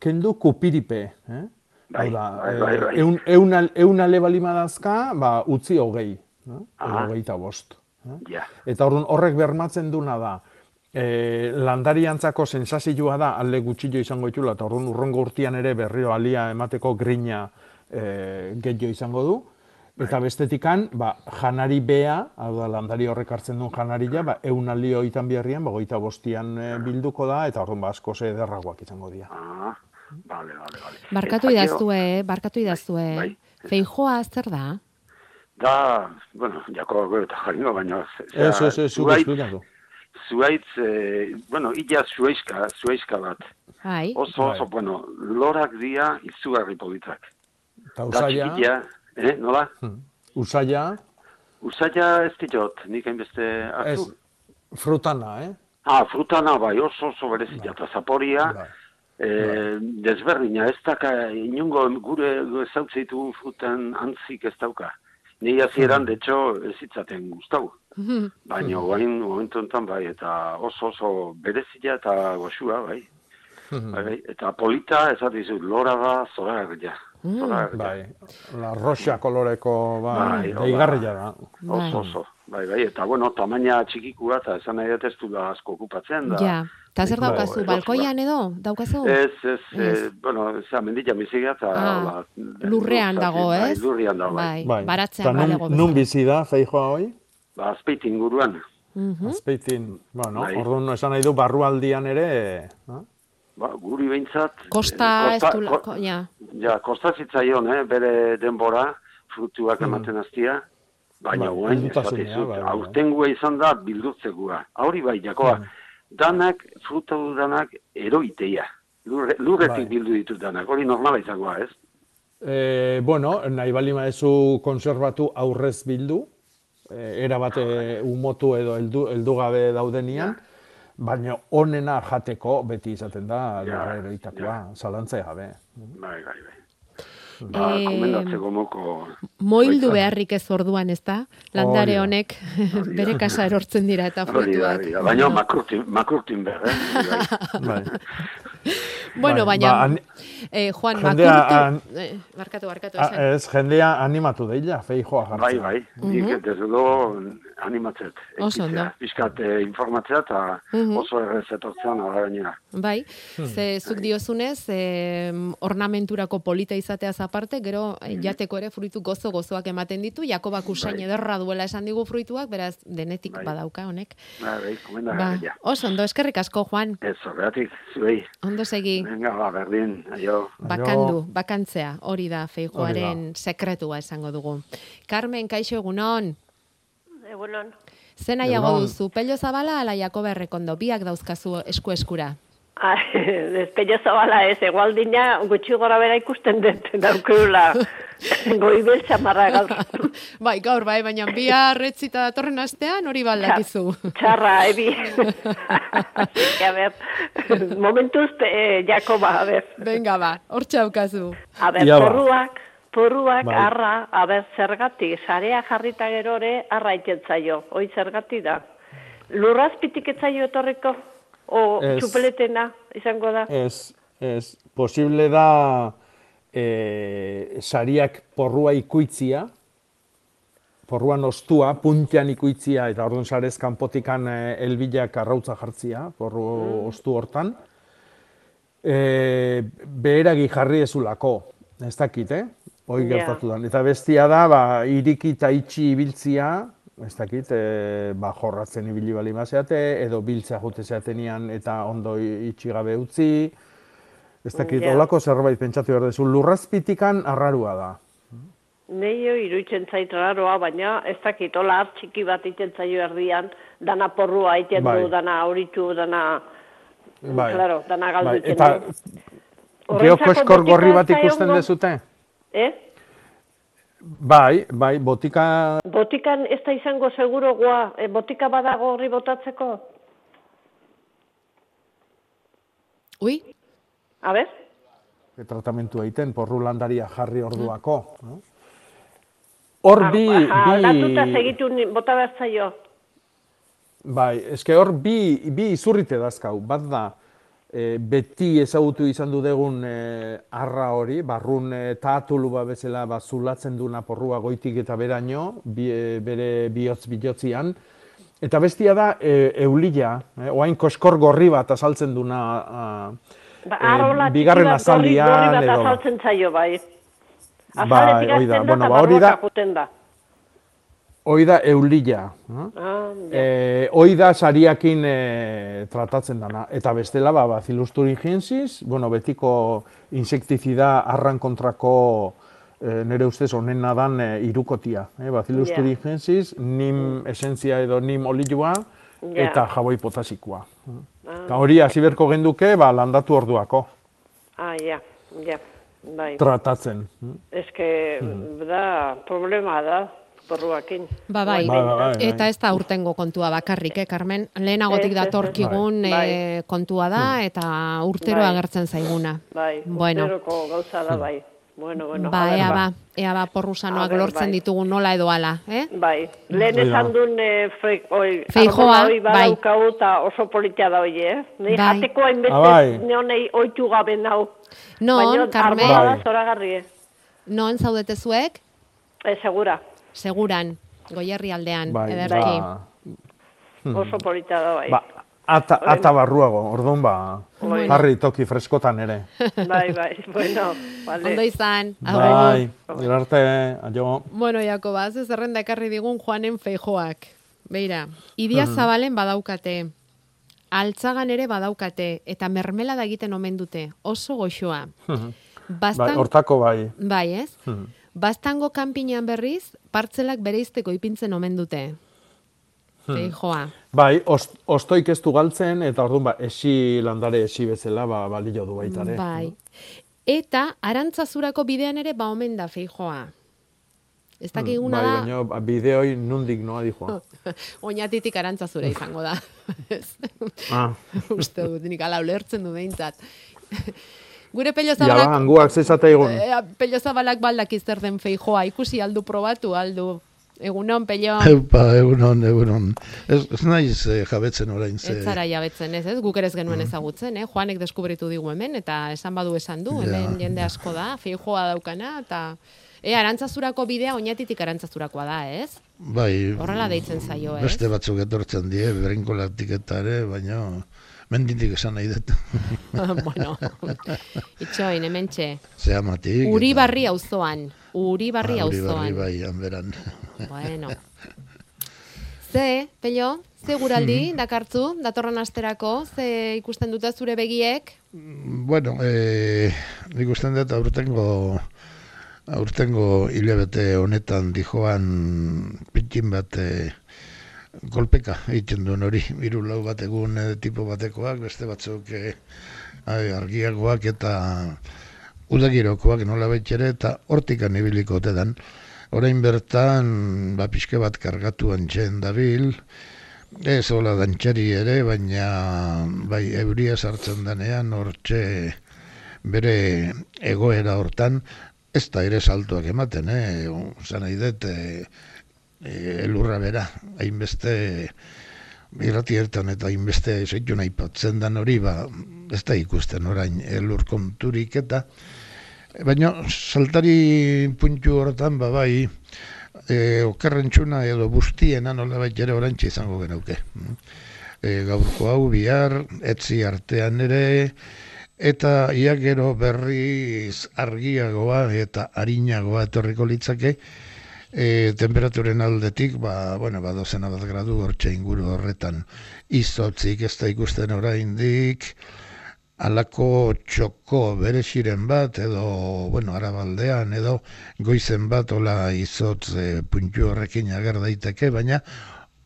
kendu kupiripe. Eh? Bai, da, bai, bai, bai. eh, eun, eun, eun ale balima dazka, ba, utzi hogei. Eh? Ah. hogeita bost. Eh? ja, Eta orduan horrek bermatzen duna da, e, landariantzako sensazioa da alde gutxillo izango ditula, eta orduan urrongo urtian ere berriro alia emateko grina e, gehiago izango du. Eta bestetikan, ba, janari bea, hau da, landari horrek hartzen duen janaria, ba, eun aldi hoitan biherrian, ba, goita bostian e, bilduko da, eta orduan ba, asko ze ederragoak izango dira. ah, bale, bale, bale. barkatu idaztue, barkatu idaztue. bai. Feijoa zer da? Da, bueno, jako gero eta jaringo, baina... Ez, ez, ez, zuaitz-. Zuaitz, eh, bueno, illa zuaizka, zuaizka bat. Bai, Oso, oso, Bai. bueno, lorak dira izugarri politak. Eta Da usaia, txikitia, eh, nola? hmm, usaia, Usaia ez ditot, nik hainbeste ez, hartu. frutana, eh? Ah, frutana bai, oso oso berezia, eta zaporia, Bai. eh, desberdina, ez daka, inungo gure ezautze ditugun fruten antzik ez dauka. Ni hasieran, de hecho, ez hitzaten gustau. Baina, guain, momentu enten, bai, eta oso oso berezia eta goxua, bai. bai, bai. Eta polita, ez dizut, lora da, zoragarria. Zoragarria. Bai, la roxa koloreko, bai, Bai, deigarria da. Oso, oso. Bai, bai, eta bueno, tamaina txikikua, eta esan nahi dut ez du da asko okupatzen da. ja. Ta zer Bai, daukazu, bai, balkoian edo? Daukazu? Ez, ez, Ez. eh, bueno, zera, mendila biziga, eta... Ah, hola, lurrean lur- dago, bai, ez? Lurrean dago, bai. Bai, baratzean Eta nun, nun bizi da, feijoa hoi? Ba, azpeiti inguruan. Mhm. Azpeitin, bueno, Bai. orduan esan nahi du barrualdian ere, eh? Ba, guri behintzat... Kosta eh, ez du lako, ja. Ja, kosta zitzaion, eh, bere denbora, frutuak Hmm. ematen hastia, baina Bai, guain, bildutasunea, esatizut, bai, bai. izan da bildutzegua. Hori bai, jakoa, Hmm. Danak, fruta danak, eroiteia. Lurre, lurretik Bai. bildu ditut danak, hori normala izangoa, ez? E, bueno, nahi bali maezu konserbatu aurrez bildu, e, era bat e, umotu edo heldu, heldu gabe daudenian, baina onena jateko beti izaten da Ja, lurra eroitakoa, zalantzea gabe. Bai, bai, bai. Ba, Em, komendatzeko moko... Moildu beharrik ez orduan, ez da? Landare honek bere kasa erortzen dira eta fruituak. hori da. Baina makurtin, makurtin behar, eh? Bai. Bueno, Bai, baina, ba, an- eh, Juan, jendea, makurtu... an- Eh, barkatu, barkatu, A, ez, jendea animatu deila, feijoa jartzen. Bai, bai. Nik Mhm. desde luego animatzet. Oso ondo. Piskat eh, informatzea eta Mhm. oso errez etortzean ara gainera. Bai, Hmm. ze zuk diozunez, eh, ornamenturako polita izateaz aparte, gero eh, jateko ere fruitu gozo-gozoak ematen ditu, Jakobak usain Bai. ederra duela esan digu fruituak, beraz, denetik Bai. badauka honek. Bai, bai, komenda Ba, ja. oso, ondo, eskerrik asko, Juan, Ez, horregatik, zuei. ondo segi. Venga, ba, berdin, aio. Bakandu, bakantzea, hori da feijoaren sekretua esango dugu. Carmen, kaixo egunon, Egunon. zen nahiago duzu, pello zabala ala Jakoba errekondo, biak dauzkazu esku eskura. Ah, Despello zabala ez, egualdina gutxi gora bera ikusten dut, daukirula. Goibel txamarra gaur. bai, gaur bai, baina bihar retzita datorren astean hori baldakizu. Txarra, ebi. A ver, momentuz, eh, Jakoba, a ver. Venga ba, hor txaukazu. A ber, ba. porruak, porruak, Bai. arra, a ber, zergatik, sarea jarrita gerore, arra itentzaio, hoi zergatik da. Lurrazpitik etzaio etorriko, o Ez. txupeletena, izango da. Ez, ez, posible da e, sariak porrua ikuitzia, porruan ostua, puntian ikuitzia, eta orduan sarez kanpotikan e, elbilak arrautza jartzia, porru ostu hortan. E, beheragi jarri ezulako, ez dakit, eh? Hoi gertatu da. Eta bestia da, ba, iriki eta itxi ibiltzia, ez dakit, e, ba, jorratzen ibili bali mazeate, edo biltzea jute zeatenian eta ondo itxi gabe utzi. Ez dakit, Ja. olako zerbait pentsatu behar dezu, lurrazpitikan arrarua da. Neio iruditzen zait raroa, baina ez dakit, hola hart txiki bat iten zaio erdian, dana porrua iten Bai. du, dana auritu, dana, Bai. claro, dana galdu Bai, eta du. Geo Horrentzako koskor botika gorri bat ikusten dezute? Eh? Bai, bai, botika Botikan ez da izango segurogoa, e, botika badago horri botatzeko? Ui, A ber? tratamentu egiten, porru landaria jarri orduako. no? Hor bi, Aha, aldatuta bi, segitu bota behar zaio. bai, eske hor bi, bi izurrite dazkau. Bat da, e, beti ezagutu izan du degun e, arra hori, barrun e, taatulu ba bezala ba, zulatzen duna porrua goitik eta beraino, bi, e, bere bihotz bilotzian. Eta bestia da e, eulila, e, oain koskor gorri bat azaltzen duna a, Ba, e, bigarren bat gorri, gorri azaldian bat azaltzen zaio, bai. Bai, Azaletik hori da. Bueno, ba, hori da- da. Hoi da eulila. no? Ah. E, hoi da sariakin e, tratatzen dana. Eta bestela, ba, Bacillus thuringiensis, bueno, betiko insektizida arran kontrako e, nire ustez onena dan e, irukotia. E, Bacillus Ja. thuringiensis, nim esentzia edo nim olioa, Ja. eta jaboi potasikoa. Ah, Eta hori hasi berko genduke, ba, landatu orduako, ah, ja, ja, bai. tratatzen. Ez que, da, problema da, porruakin. Ba, bai. Bai, bai, bai, Eta ez da urtengo kontua bakarrik, eh, Carmen? Lehenagotik datorkigun Bai. eh, kontua da, eta urtero Bai. agertzen zaiguna. Bai, Bueno. urteroko gauza da, bai. Bueno, bueno, ba, ea ba. ba, ea ba, porrusanoak lortzen bai. ditugu nola edo ala, eh? Bai, lehen esan duen e, fre, oi, Feijoa, bai. oso politia da hoi, eh? Nei Bai. jateko hainbeste Ah, bai. neonei oitu gabe nau. Non, Baina Carmen? Bai. da zoragarri, eh? Non zaudete zuek? E, segura, Seguran, goierri aldean, Bai, ederki. ba, oso politia da, bai. ba, ata, ata barruago, orduan ba, Bai. jarri toki freskotan ere. Bai, bai, bueno, vale. Ondo izan, Bai, agur. gero arte, aio. Bueno, Jakoba, ze zerrenda ekarri digun Juanen feijoak. Beira, idia zabalen badaukate, altzagan ere badaukate, eta mermelada egiten omen dute, oso goxoa. Bai, Bastan, hortako bai. bai, ez? Bastango kanpinean berriz, partzelak bereizteko ipintzen omen dute. Feijoa. Bai, ost, ostoik ez du galtzen, eta orduan ba, esi landare esi bezala, ba, balio du baita ere. Bai. Eta, arantzazurako bidean ere ba omen da feijoa. Ez dakiguna bai, da, baina ba, bideoi nundik noa dijoa. oinatitik arantzazura izango da. Ah, Uste dut, nik ala ulertzen du behintzat. Gure pello Ja, ba, zabalak, hanguak zezate egun. eh, pello zabalak baldak zer den feijoa, ikusi aldu probatu aldu. Egunon, pello, Eupa, egunon, egunon. Ez, ez naiz eh, jabetzen orain ze. ez zara jabetzen ez, ez? Guk ere ez genuen ezagutzen, eh? Joanek deskubritu digu hemen, eta esan badu esan du, Ja. hemen jende asko da, feijoa daukana, eta... E, arantzazurako bidea oinatitik arantzazurakoa da, ez? Bai, Horrela deitzen zaio, ez? beste batzuk etortzen die, berinkolatik eta ere, baina menditik esan nahi dut. bueno, itxoin, hementxe. Zehamatik. Uribarri auzoan. Uribarri Ah, Uribarri auzoan. bai, hanberan. Bueno. Ze, Pello, ze guraldi dakartzu, datorren asterako, ze ikusten dute zure begiek? bueno, eh, nik usten dut aurtengo aurtengo hilabete honetan dijoan pitin bat eh, golpeka egiten duen hori, hiru lau bat egun eh, tipo batekoak, beste batzuk eh, ai, argiagoak eta udagirokoak nola ere eta hortikan ibiliko ote dan. Orain bertan, ba, pixke bat kargatu antxen dabil, ez hola dantxari ere, baina bai euria sartzen danean hortxe bere egoera hortan, ez da ere saltoak ematen, eh? Zan nahi dut, e, e, elurra bera, hainbeste irrati ertan eta hainbeste zeitu nahi patzen dan hori, ba, ez da ikusten orain elur konturik eta, baina saltari puntu horretan, ba, bai, e, okerrentsuna edo bustiena nola bait ere orantxe izango genauke. E, gaurko hau bihar, etzi artean ere, eta ia gero berriz argiagoa eta arinagoa etorriko litzake, e, temperaturen aldetik, ba, bueno, ba, dozena bat gradu hortxe inguru horretan. Izotzik ez da ikusten oraindik, alako txoko bereziren bat, edo, bueno, arabaldean, edo goizen bat, ola izotz e, puntu horrekin ager daiteke, baina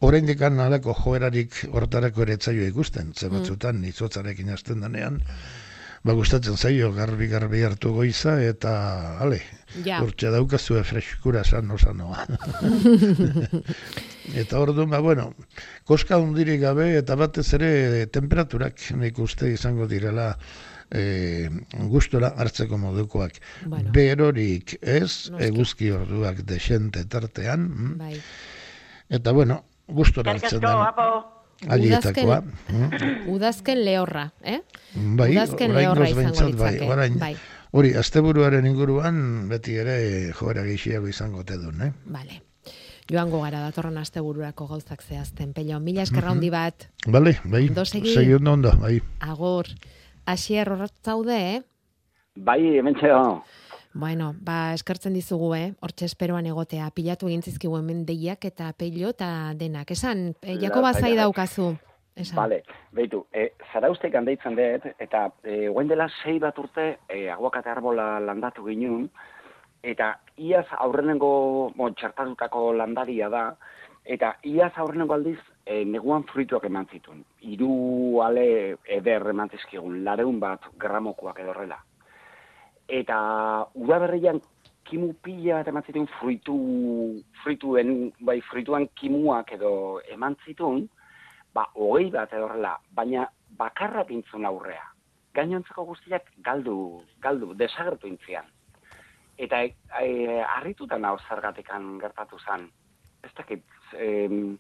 oraindik alako joerarik hortarako ere etzaio ikusten, ze batzutan izotzarekin hasten danean, ba gustatzen zaio garbi garbi hartu goiza eta ale Ja. urtsa daukazue freskura sano sanoa eta orduan ba bueno koska hundirik gabe eta batez ere temperaturak nik uste izango direla e, gustora hartzeko modukoak Bueno. berorik ez Noski. eguzki orduak desente tartean mm, Bai. eta bueno gustora hartzen da Alietakoa. mm. Udazken lehorra, eh? Bai, Udazken oraingoz lehorra izango behintzat, bai, orain, Bai. Hori, asteburuaren inguruan beti ere joera gehiago izango te duen, eh? Vale. Joango gara datorren astebururako gauzak zehazten. Pello, mila eskerra handi bat. Bale, bai, segi. ondo ondo, bai. Agor. Asier horret zaude, eh? Bai, hemen txedo. Bueno, ba, eskertzen dizugu, eh? Hortxe esperoan egotea. Pilatu egin zizkigu hemen deiak eta pello eta denak. Esan, e, Jakoba Lasai zai gara. daukazu. Esan. Bale, behitu, e, zaraustek handaitzen dut, eta e, guen dela sei bat urte e, aguakate arbola landatu ginen, eta iaz aurrenengo, bon, txartatutako landaria da, eta iaz aurrenengo aldiz e, neguan fruituak eman zituen. Hiru ale eder eman zizkigun, lareun bat gramokoak edo horrela. Eta udaberrian kimu pila bat eman zituen fruitu, fruituen, bai, fruituan kimuak edo eman zituen, ba, hogei bat horrela, baina bakarra pintzun aurrea. Gainontzeko guztiak galdu, galdu, desagertu intzian. Eta e, e, harrituta nao zergatekan gertatu zen. Ez dakit, em,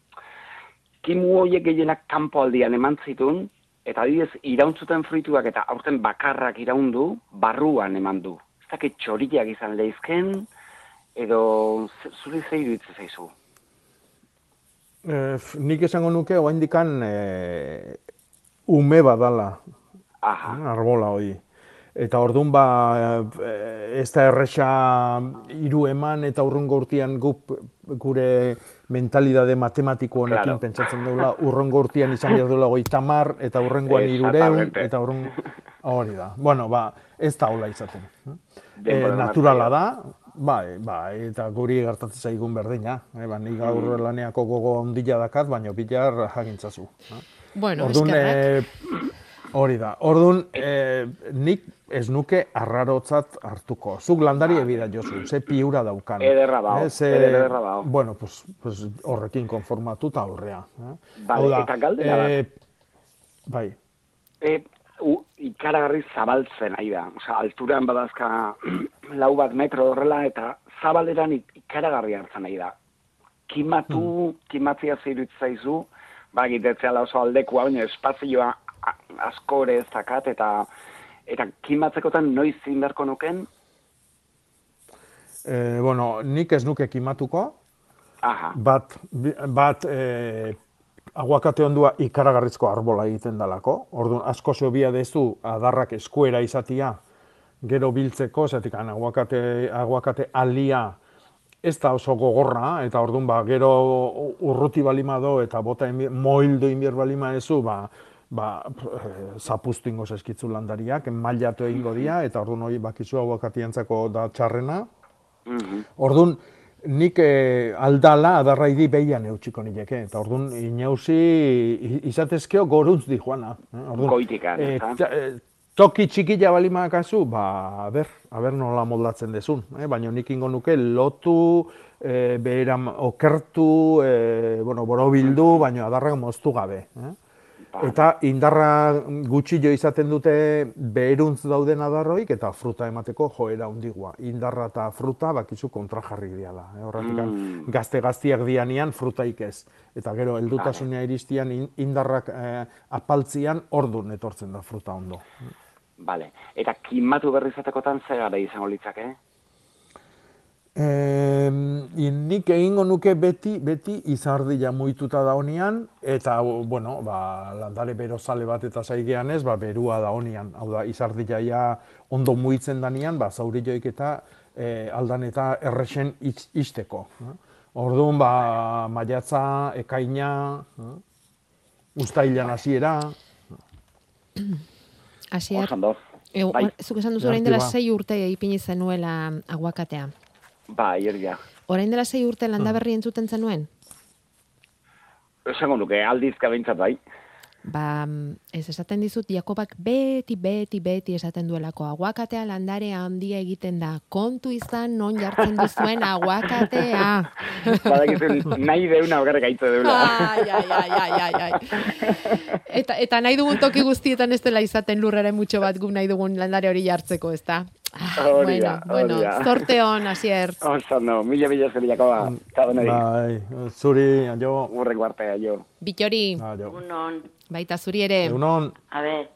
kimu horiek gehienak kanpo aldian eman zitun, eta adibidez, irauntzuten fruituak eta aurten bakarrak iraundu, barruan eman du. Ez dakit txoriak izan leizken, edo zuri zei iruditzen zaizu. Eh, nik esango nuke oraindikan eh, ume badala Aha. arbola hori. Eta orduan ba eh, ez da erresa hiru eman eta urrungo urtean guk gure mentalidade matematiko honekin Claro. pentsatzen dugula urrungo urtean izan behar duela goita mar eta urrengoan Exactamente. eta urrun hori da. Bueno, ba, ez da hola izaten. Denbora naturala da, bai, bai, eta guri gertatzen zaigun berdina. Eh, ba, ni gaur laneako gogo ondila dakat, baina bilar jagintzazu. eh. Bueno, Orduan, eskerrak. eh, hori da. Orduan, eh, nik ez nuke arrarotzat hartuko. Zuk landari ebida jozu, ze piura daukan. Ederra bau, Eh, ze- ederra bau. Bueno, pues, pues horrekin konformatu eta aurrea. Eh? Bale, da, eta galdera bat. eh, bai, E, u, ikaragarri zabaltzen nahi da. Osa, alturan badazka lau bat metro horrela eta zabaleran ikaragarri hartzen nahi da. Kimatu, hmm. kimatzia zirut zaizu, ba, gitetzea oso aldekua, baina espazioa ez dakat, eta eta kimatzekotan noiz zindarko nuken? E, bueno, nik ez nuke kimatuko, Aha. bat, bat e, aguakate ondua ikaragarrizko arbola egiten dalako. Orduan, asko bia dezu adarrak eskuera izatia, gero biltzeko, zetik aguakate, aguakate alia ez da oso gogorra, eta orduan, ba, gero urruti balima do, eta bota inbier, moildo inbier balima ezu, ba, ba, eh, zapustu ingo zeskitzu landariak, mailatu egingo dia, eta orduan hori bakizu aguakatiantzako da txarrena. Mm Orduan, nik eh, aldala adarraidi behian eutxiko nileke, eta orduan inauzi izatezkeo goruntz di joana. Eh? Goitikan, eh, eh, toki txikila bali kasu, ba, ber, aber nola moldatzen dezun. Eh? Baina nik ingo nuke lotu, eh, beheram okertu, eh, bueno, borobildu, baina adarrak moztu gabe. Eh? Eta indarra gutxi jo izaten dute beheruntz dauden adarroik eta fruta emateko joera hundigua. Indarra eta fruta bakizu kontra jarri diala. Eh? Horretik, mm. gazte gaztiak dianian frutaik ez. Eta gero, eldutasunea iristian indarrak eh, apaltzian ordun etortzen da fruta ondo. Vale. Eta kimatu berri zatekotan zer gara izango litzake? Eh? Eh, nik egingo nuke beti, beti izardia muituta da honian, eta, bueno, ba, landare berozale bat eta zaigean ez, ba, berua da honian. Hau da, izardia ja ondo muitzen danian, ba, zauri joik eta eh, aldan eta errexen izteko. Eh? Orduan, ba, maiatza, ekaina, eh? ustailan hasiera. Hasier, bai. zuk esan duzu orain dela sei urte ipini zenuela aguakatea. Ba, hierria. Orain dela zei urte landa berri entzuten zenuen? Esango nuke, aldizka behintzat bai. Ba, ez esaten dizut, Jakobak beti, beti, beti esaten duelako. Aguakatea landare handia egiten da. Kontu izan non jartzen duzuen aguakatea. Badak nahi deuna ogarra gaitze deuna. Ai, ai, ai, ai, ai, Eta, eta nahi dugun toki guztietan ez dela izaten lurrere mutxo bat gu nahi dugun landare hori jartzeko, ez da? Ah, bueno, bueno, sorte hon, asier. No, mila, mila zer jakoa. Bai, zuri, aio. Urrek guarte, aio. Bitori. Aio. Unon. Baita zuri ere. Unon. A ver.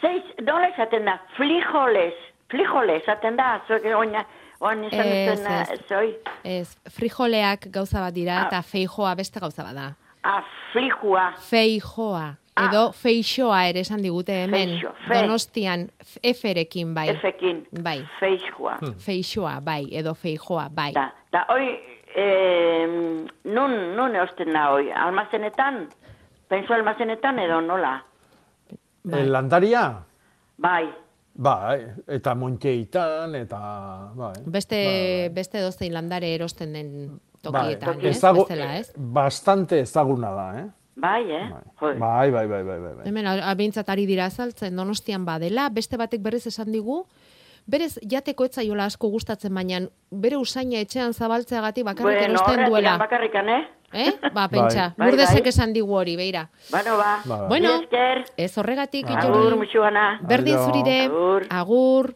Seis, nola esaten da? Frijoles. Frijoles, esaten da? Zuek oina, oan izan ez, ez, zoi? Ez, frijoleak gauza bat dira, ah. eta feijoa beste gauza bat da. Ah, frijua. Feijoa. Ah. Edo feixoa ere esan digute hemen. Feixo, Donostian eferekin bai. Efekin. Bai. Feixoa. Hmm. Feixoa bai, edo feijoa bai. Da, da hoi, eh, nun, nun eosten da hoi? Almazenetan? Penso almazenetan edo nola? Bai. Landaria? Bai. Bai, eta montkeitan, eta... Bai. Beste, bai, bai. beste dozein landare erosten den tokietan, bai. ez? ez? Bastante ezaguna da, eh? Bai, eh? Bai, bai, bai, bai, bai, bai. Hemen, abintzat ari dira azaltzen, donostian badela, beste batek berriz esan digu, berez jateko etzaiola asko gustatzen baina bere usaina etxean zabaltzeagatik bakarrik bueno, erosten duela. Bueno, bakarrikan, eh? Eh? Ba, pentsa, bai. burdezek bai. esan digu hori, beira. Bueno, ba. ba. Bueno, ez horregatik, ba. Agur, musuana. Berdin zurire, agur. agur.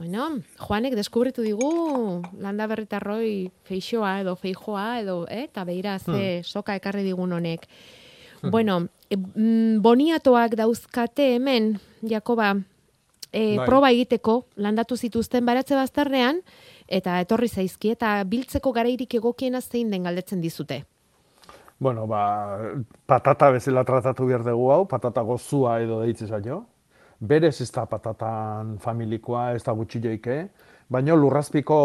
Bueno, Juanek deskubritu digu landa berritarroi feixoa edo feijoa edo, eh, eta beira ze hmm. soka ekarri digun honek. Bueno, e, boniatoak dauzkate hemen, Jakoba, e, proba egiteko, landatu zituzten baratze bazterrean, eta etorri zaizki, eta biltzeko garairik egokiena zein den galdetzen dizute. Bueno, ba, patata bezala tratatu behar dugu hau, patata gozua edo deitze zaino. Berez ez da patatan familikoa, ez da gutxilloike, Baina lurrazpiko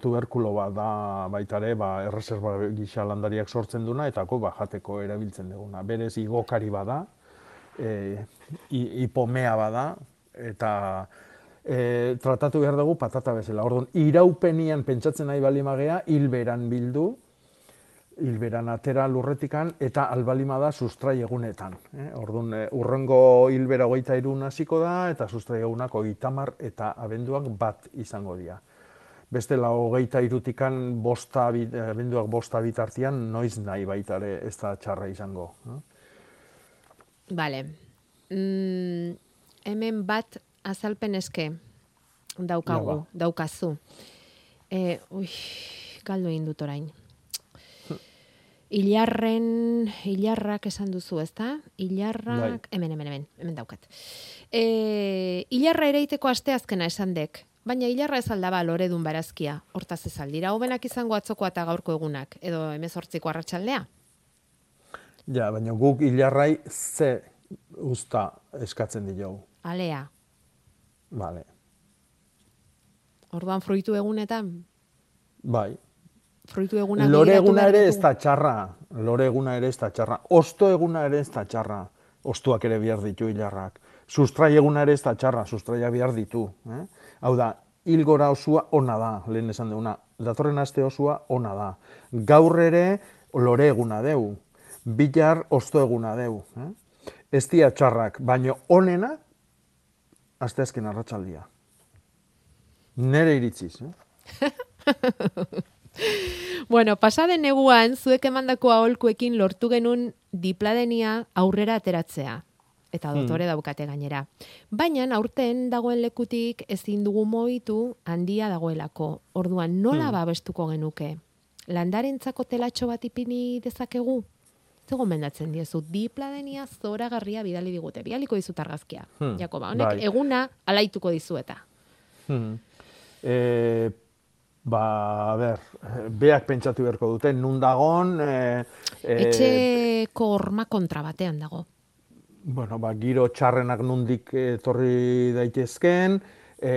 tuberkulo bat da baita ere, ba, erreserba gisa landariak sortzen duna, eta ba, jateko erabiltzen duguna. Berez igokari bada, e, ipomea bada, eta e, tratatu behar dugu patata bezala. Orduan, iraupenian pentsatzen nahi bali magea, hilberan bildu, hilberan atera lurretikan eta albalima da sustrai egunetan. Eh? Orduan, e, urrengo hilbera goita irun hasiko da eta sustrai egunako itamar eta abenduak bat izango dira. Beste lau hogeita irutikan bosta, abenduak bosta bitartian noiz nahi baitare ez da txarra izango. Eh? Bale. Mm, hemen bat azalpen eske daukagu, Ja, ba. daukazu. E, ui, galdu egin dut orain. Ilarren, ilarrak esan duzu, ezta? Ilarrak, hemen, hemen, hemen, hemen daukat. E, ilarra ereiteko asteazkena esan dek, baina ilarra ez aldaba loredun barazkia, hortaz ez aldira, hobenak izango atzokoa eta gaurko egunak, edo emezortziko arratsaldea. Ja, baina guk hilarrai ze usta eskatzen diogu. Alea, Vale. orduan fruitu egunetan, Bai. Fruitu egunak Lore eguna ere ez da txarra. Lore eguna ere ez da txarra. Osto eguna ere ez da txarra. Ostuak ere bihar ditu hilarrak. Sustrai eguna ere ez da txarra. Sustraia bihar ditu. Eh? Hau da, hilgora osua ona da, lehen esan deuna. Datorren aste osua ona da. Gaur ere lore eguna deu. Bilar osto eguna deu. Eh? Ez dia txarrak, baino onena asteazken arratsaldia. Nere iritziz. Eh? Bueno, pasade neguan, zuek emandako aholkuekin lortu genun dipladenia aurrera ateratzea. Eta dotore daukate gainera. Baina aurten dagoen lekutik ezin dugu moitu handia dagoelako. Orduan nola babestuko genuke? Landarentzako telatxo bat ipini dezakegu? Ze gomendatzen diezu, dipladenia zoragarria bidali digute. Bidaliko dizut argazkia. Hmm, Jakoba, honek bai. eguna alaituko dizueta. Hmm. E, ba, a ber, beak pentsatu beharko dute, nun dagon, e, e, Etxeko horma kontra batean dago. bueno, ba, giro txarrenak nundik etorri daitezken, e,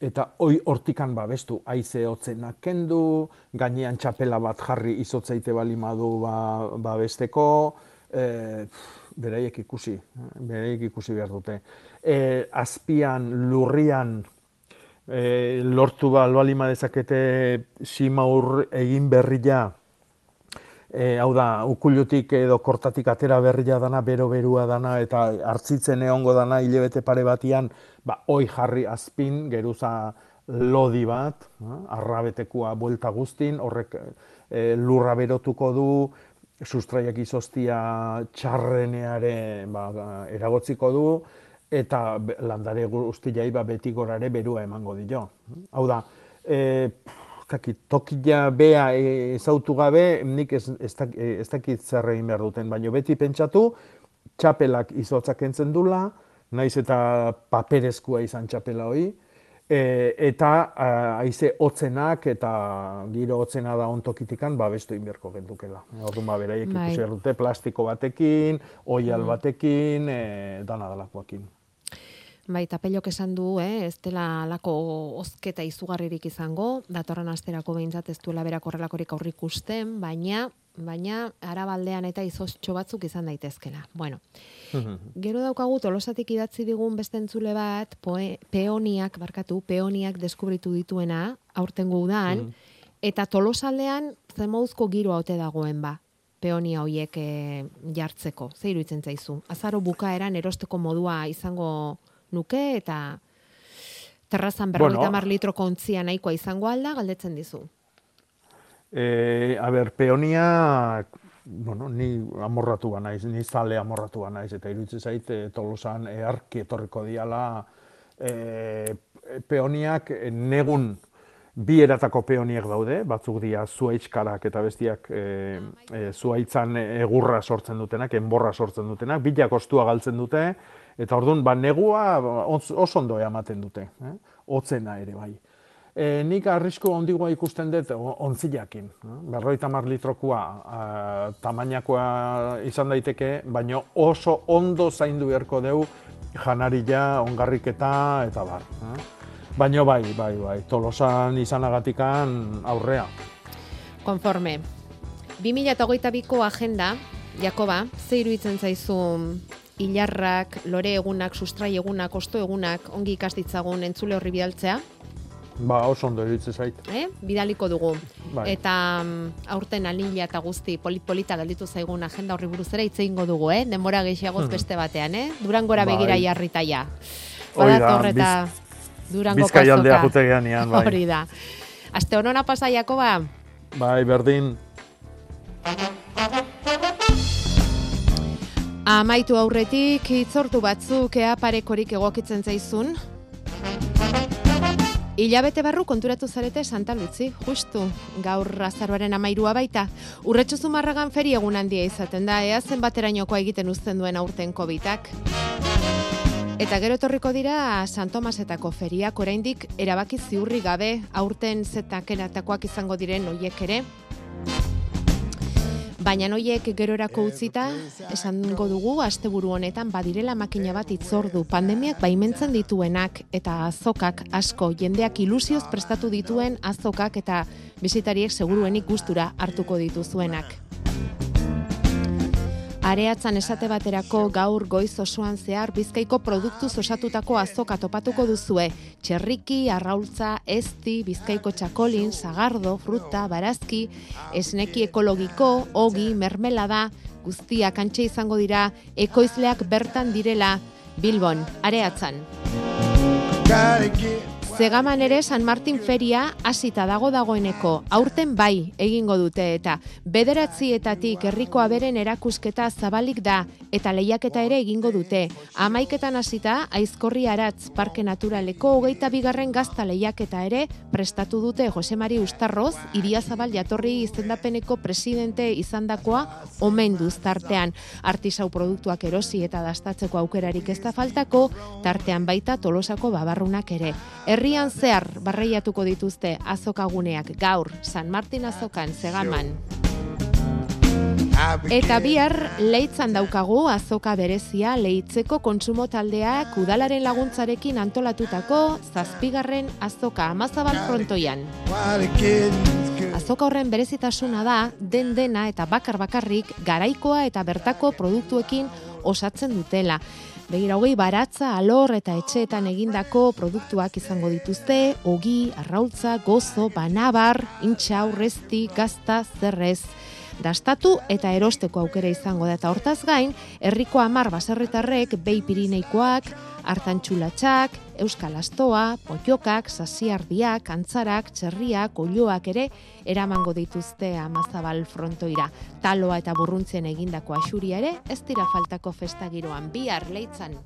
eta hoi hortikan babestu, haize hotzenak kendu, gainean txapela bat jarri izotzaite balimadu ba, babesteko, e, pff, beraiek ikusi, eh, beraiek ikusi behar dute. E, azpian, lurrian, e, lortu ba, balima dezakete simaur egin berria, e, hau da, ukulutik edo kortatik atera berria dana, bero-berua dana, eta hartzitzen egongo dana hilebete pare batian, ba, oi jarri azpin, geruza lodi bat, arrabetekua buelta guztin, horrek e, lurra berotuko du, sustraiak izostia txarreneare ba, eragotziko du, eta landare guztiai ba, beti gorare berua emango dio. Hau da, e, dakit, tokia bea e, ezautu gabe, nik ez, ez, e, ez dakit zer egin behar duten, baina beti pentsatu, txapelak izotzak entzen dula, naiz eta paperezkoa izan txapela hoi, e, eta haize hotzenak eta giro hotzena da ontokitikan babestu inberko gendukela. Orduan ba, beraiek Bai. ikusi dute plastiko batekin, oial batekin, e, dana dalakoakin. Bai, tapelok esan du, eh, ez dela alako ozketa izugarririk izango, datorren asterako behintzat ez duela berak horrelakorik aurrikusten, baina baina arabaldean eta izostxo batzuk izan daitezkela. Bueno, gero daukagu tolosatik idatzi digun beste entzule bat, poe, peoniak, barkatu, peoniak deskubritu dituena, aurtengo udan, eta tolosaldean zemouzko giroa ote dagoen ba peonia hoiek e, jartzeko. Ze iruditzen zaizu? Azaro bukaeran erosteko modua izango nuke eta terrazan berrogeita Bueno. litro kontzia nahikoa izango alda, galdetzen dizu. E, a ber, peonia, bueno, ni amorratu ba naiz, ni zale amorratu ba naiz, eta iruditzen zait, e, tolosan eharki etorriko diala e, peoniak negun bi eratako peoniak daude, batzuk dira zuaitxkarak eta bestiak e, e, zuaitzan egurra sortzen dutenak, enborra sortzen dutenak, bilak ostua galtzen dute, eta orduan, ba, negua oso oso ondo ematen dute, eh? hotzena ere bai. E, nik arrisku handigoa ikusten dut ontzilakin. eh? Berroita mar litrokoa a, tamainakoa izan daiteke, baina oso ondo zaindu beharko deu janaria, ongarriketa eta bar. Eh? Baina bai, bai, bai, tolosan izanagatikan aurrea. Konforme. 2022ko agenda, Jakoba, ze iruditzen zaizu hilarrak, lore egunak, sustrai egunak, osto egunak, ongi ikas ditzagun entzule horri bidaltzea, Ba, oso ondo iruditzen zait. eh? bidaliko dugu. Bai. Eta mm, aurten alinila eta guzti polit-polita gelditu zaigun agenda horri buruz ere hitz egingo dugu, eh? denbora gehiagoz beste batean, eh? Durangora Bai. begira jarrita ja. Hori da, Badator eta Durangoko Bizkai aldea azoka. jute geanean, bai. Hori da. Aste honona pasa, Jakoba? Bai, berdin. Amaitu aurretik hitzortu batzuk ea parekorik egokitzen zaizun. Ilabete barru konturatu zarete Santa Lutzi, justu, gaur azaroaren amairua baita. Urretxu zumarragan feri egun handia izaten da, ea zenbaterainokoa egiten uzten duen aurten COVID-ak. Eta gero etorriko dira San Tomasetako feriak oraindik erabaki ziurri gabe aurten zetakenatakoak izango diren hoiek ere. Baina noiek gerorako utzita, esango dugu asteburu honetan badirela makina bat itzordu pandemiak baimentzen dituenak eta azokak asko jendeak ilusioz prestatu dituen azokak eta bizitariek seguruenik gustura hartuko dituzuenak. Areatzan esate baterako gaur goiz osoan zehar bizkaiko produktu osatutako azoka topatuko duzue. Txerriki, arraultza, ezti, bizkaiko txakolin, sagardo, fruta, barazki, esneki ekologiko, ogi, mermelada, guztiak antxe izango dira, ekoizleak bertan direla, Bilbon, areatzan. Zegaman ere San Martin feria hasita dago dagoeneko, aurten bai egingo dute eta bederatzietatik herriko aberen erakusketa zabalik da eta lehiaketa ere egingo dute. Amaiketan hasita aizkorri aratz parke naturaleko hogeita bigarren gazta lehiaketa ere prestatu dute Josemari Ustarroz, iria zabal jatorri izendapeneko presidente izandakoa omen tartean. Artisau produktuak erosi eta dastatzeko aukerarik ez da faltako, tartean baita tolosako babarrunak ere. Herri herrian zehar barreiatuko dituzte azokaguneak gaur San Martin azokan zegaman. Eta bihar leitzan daukagu azoka berezia leitzeko kontsumo taldeak udalaren laguntzarekin antolatutako zazpigarren azoka amazabal frontoian. Azoka horren berezitasuna da den dena eta bakar bakarrik garaikoa eta bertako produktuekin osatzen dutela. Begira, hogei baratza, alor eta etxeetan egindako produktuak izango dituzte, ogi, arraultza, gozo, banabar, intxa, aurrezti, gazta, zerrez. Dastatu eta erosteko aukera izango da eta hortaz gain, herriko amar baserritarrek behi pirineikoak, hartantxulatxak, euskal astoa, potiokak, sasiardiak, antzarak, txerriak, olioak ere, eramango dituzte amazabal frontoira. Taloa eta burruntzen egindako asuri ere, ez dira faltako festagiroan bihar leitzan.